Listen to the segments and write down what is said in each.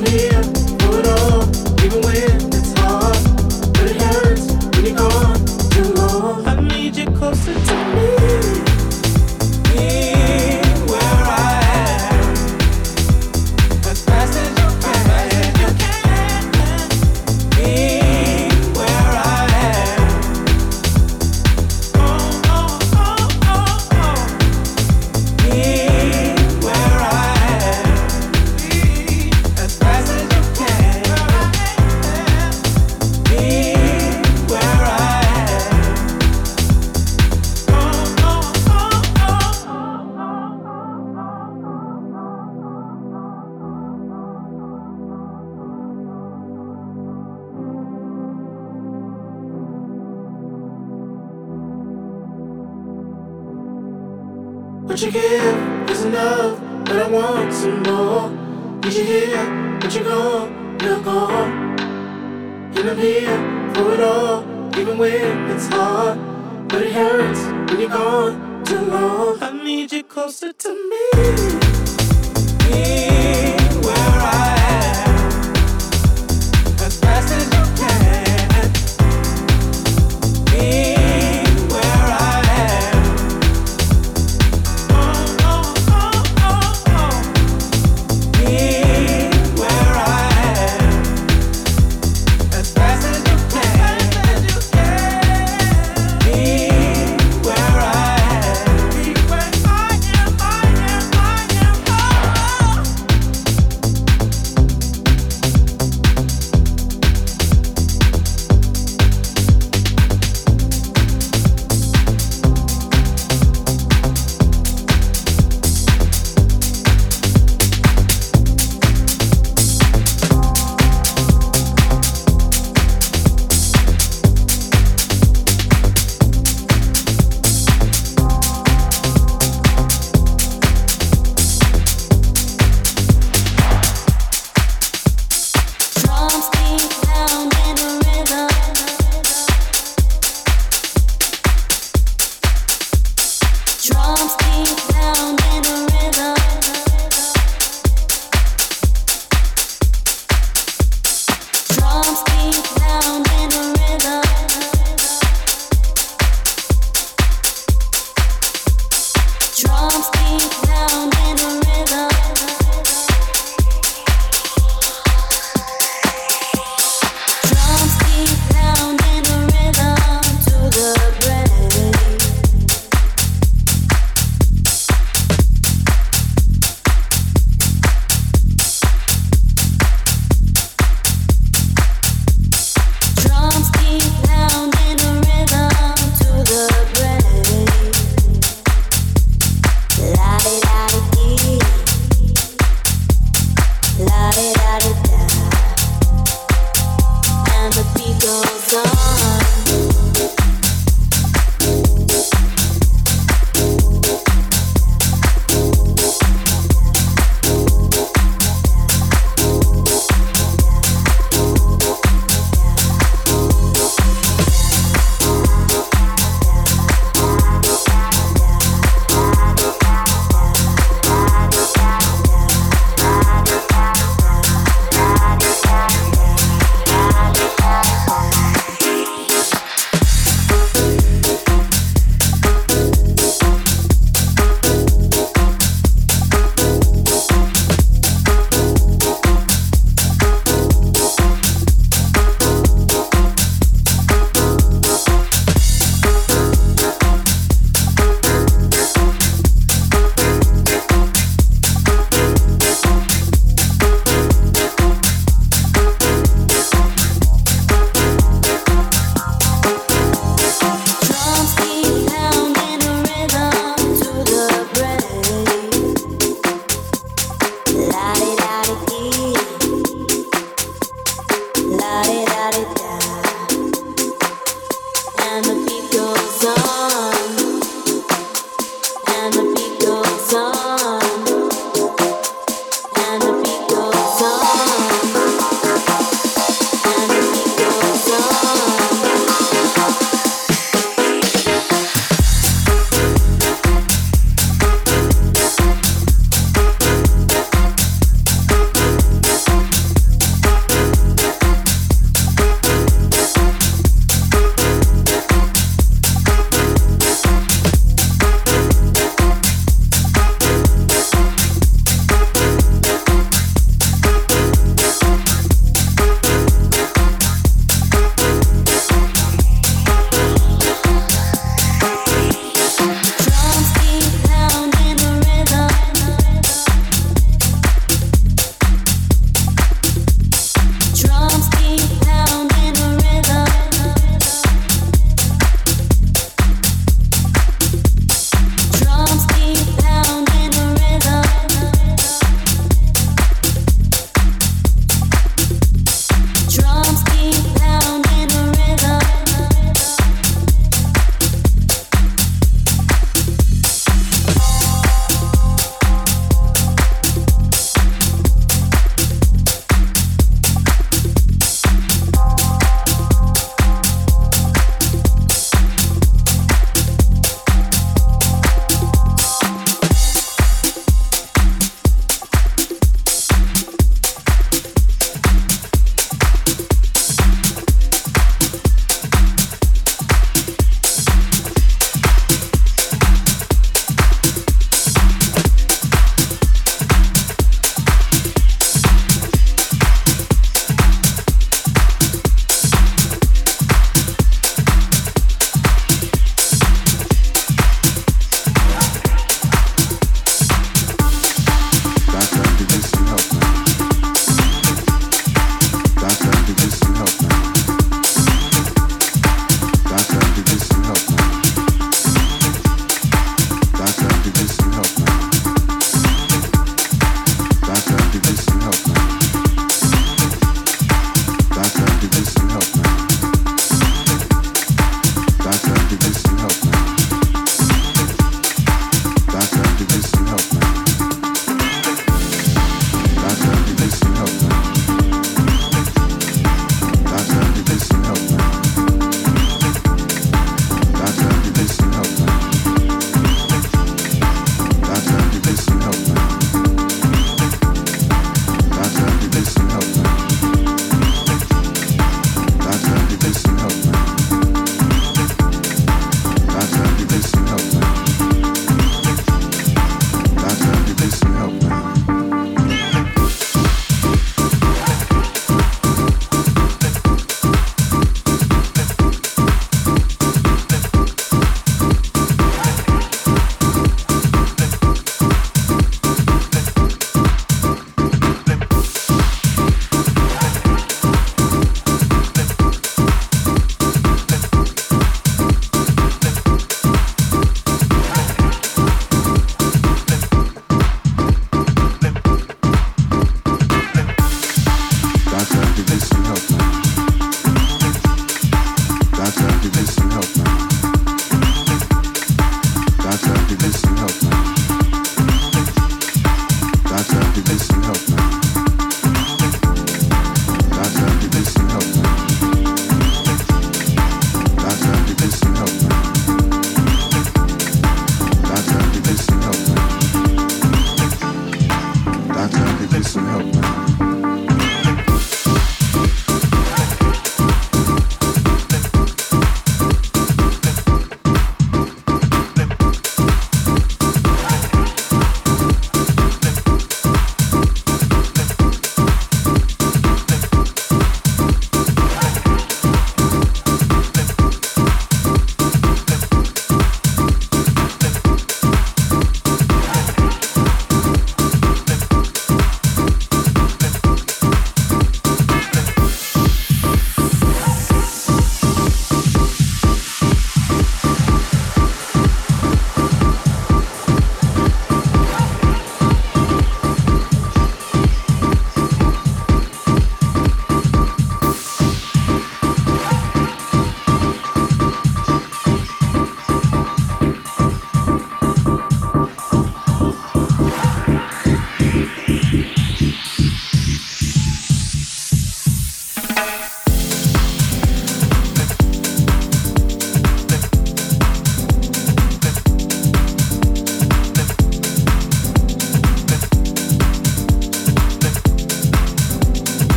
Drums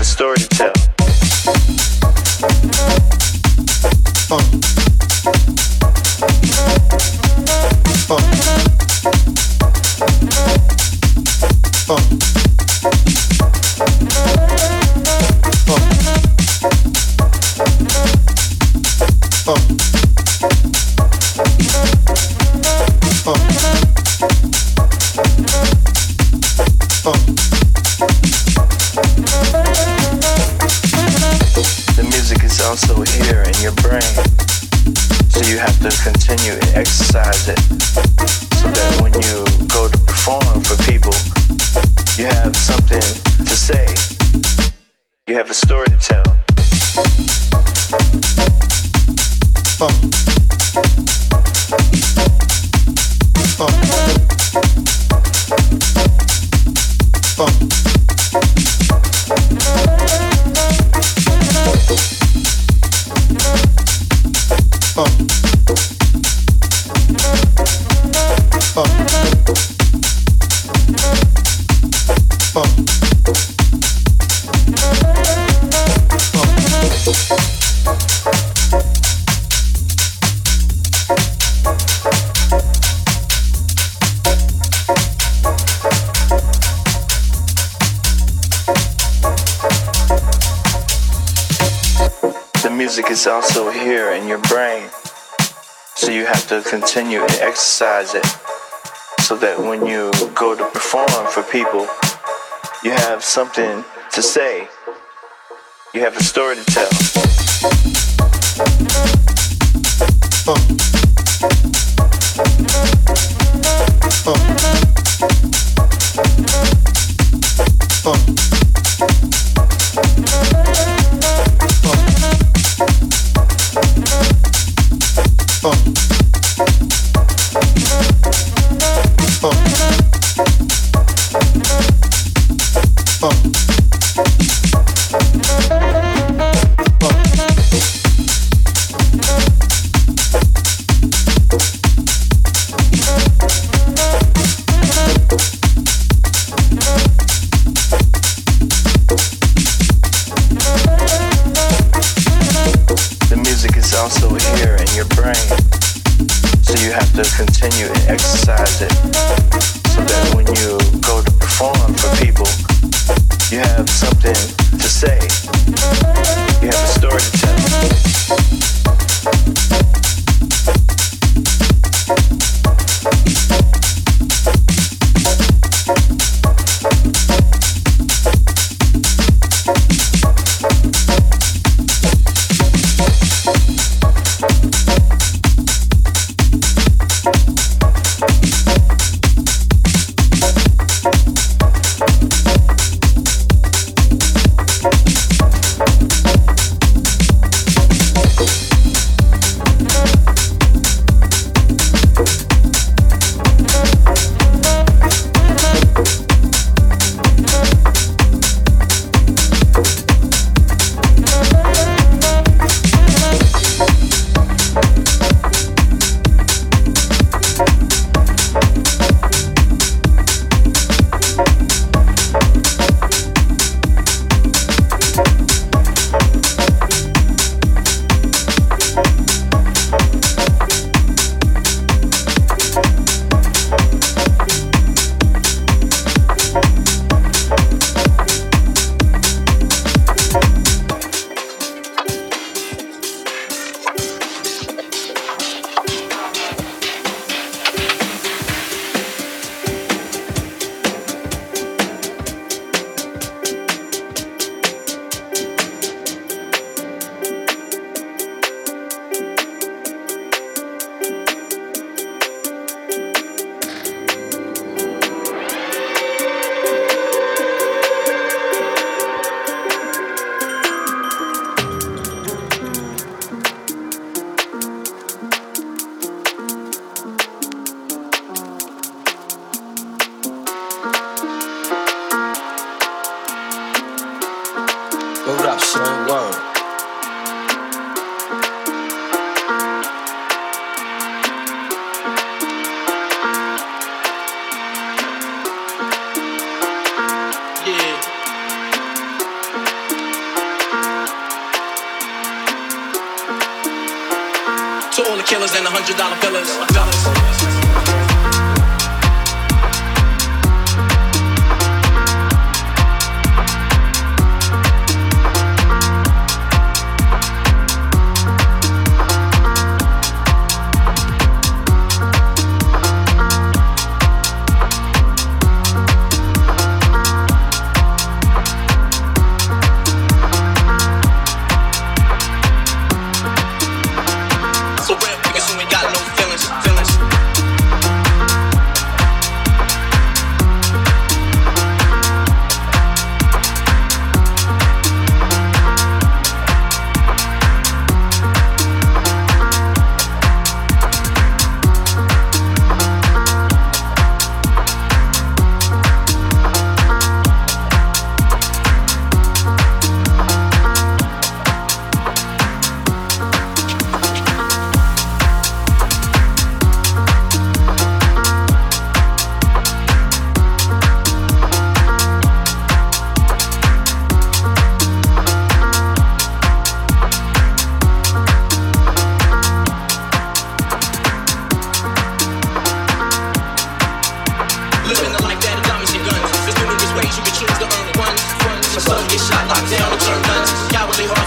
a story to tell. continue and exercise it so that when you go to perform for people, you have something to say, you have a story to tell.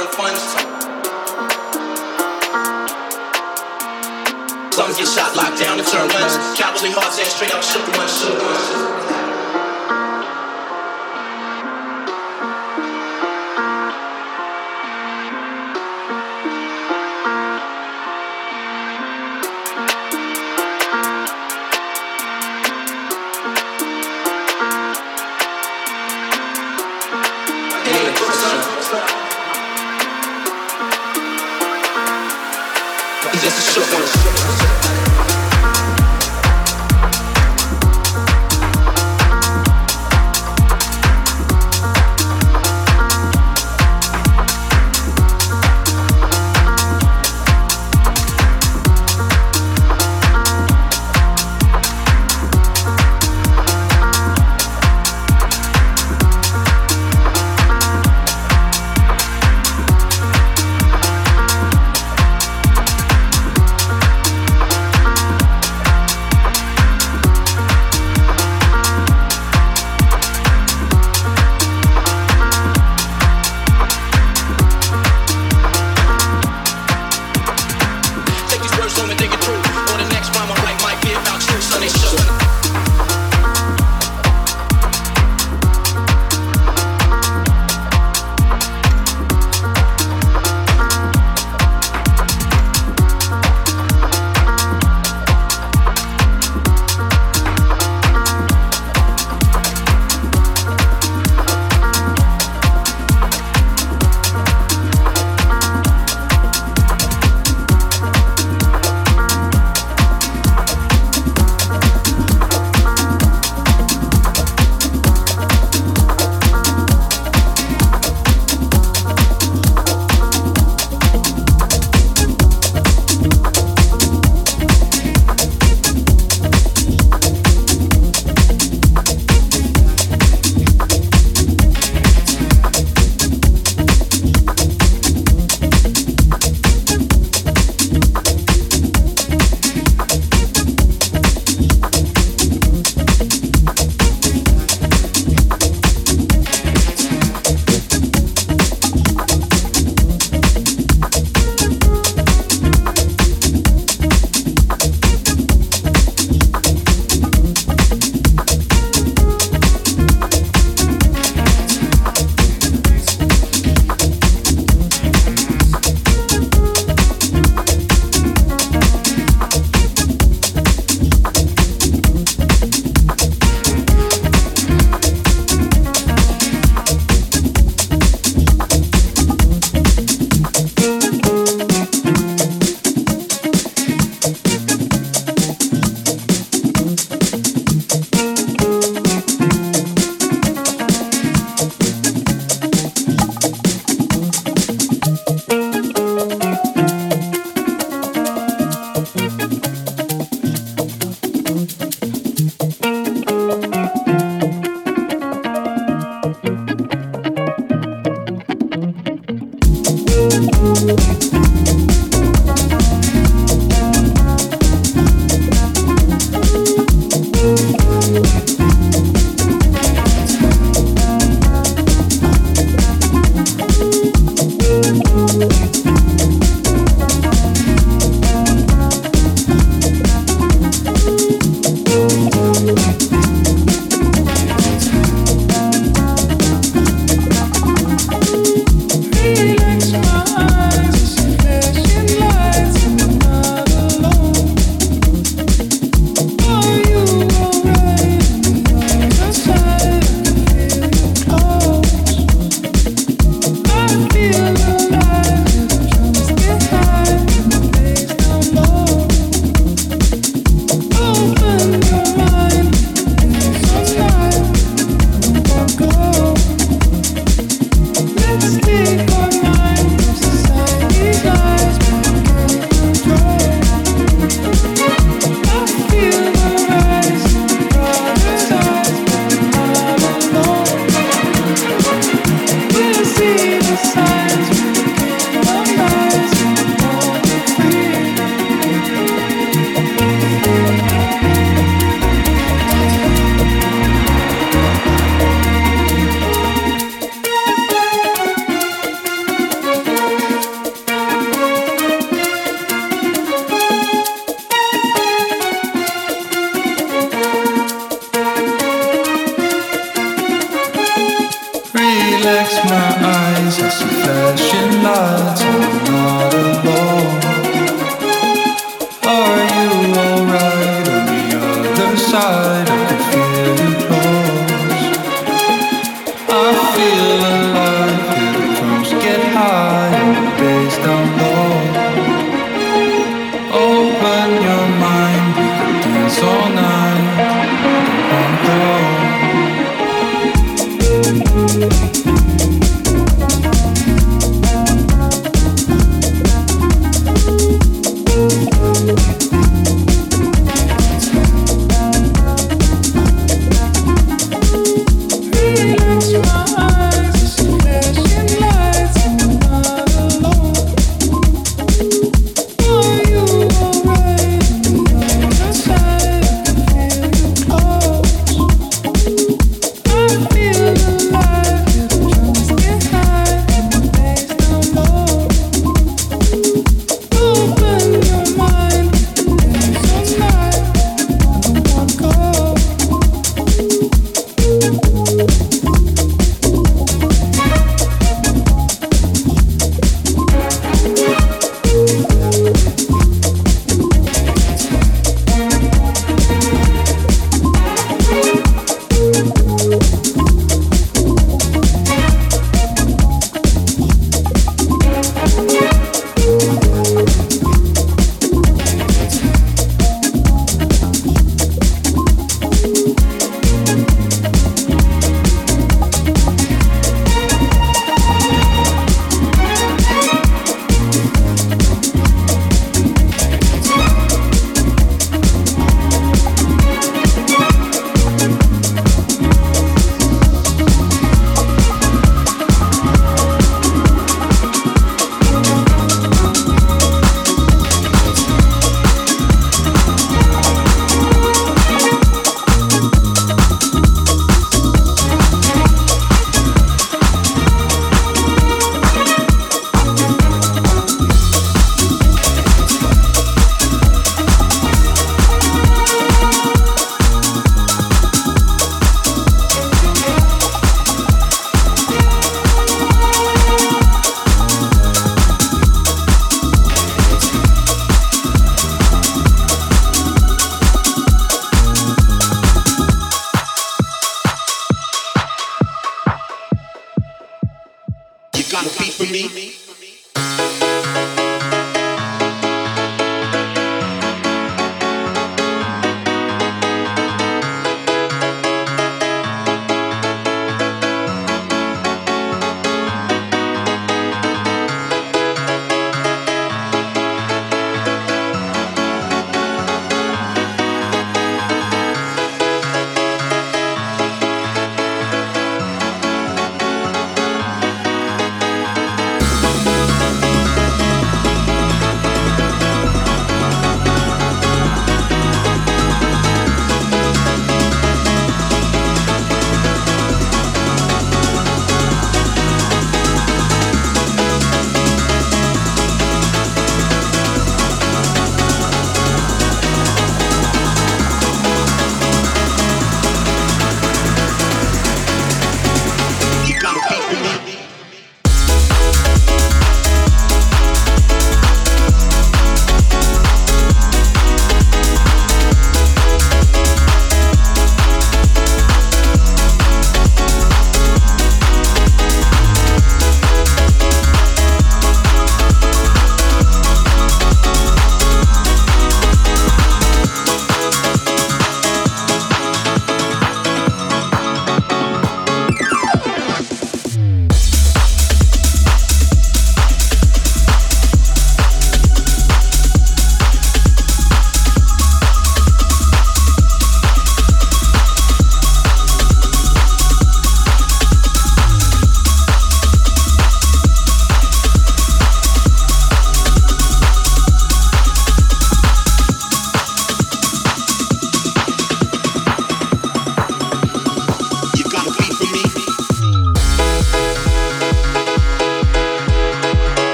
trying to find some. Some get shot, locked down, and turn ones. Cowardly hearts, ass straight up shook ones, shook ones.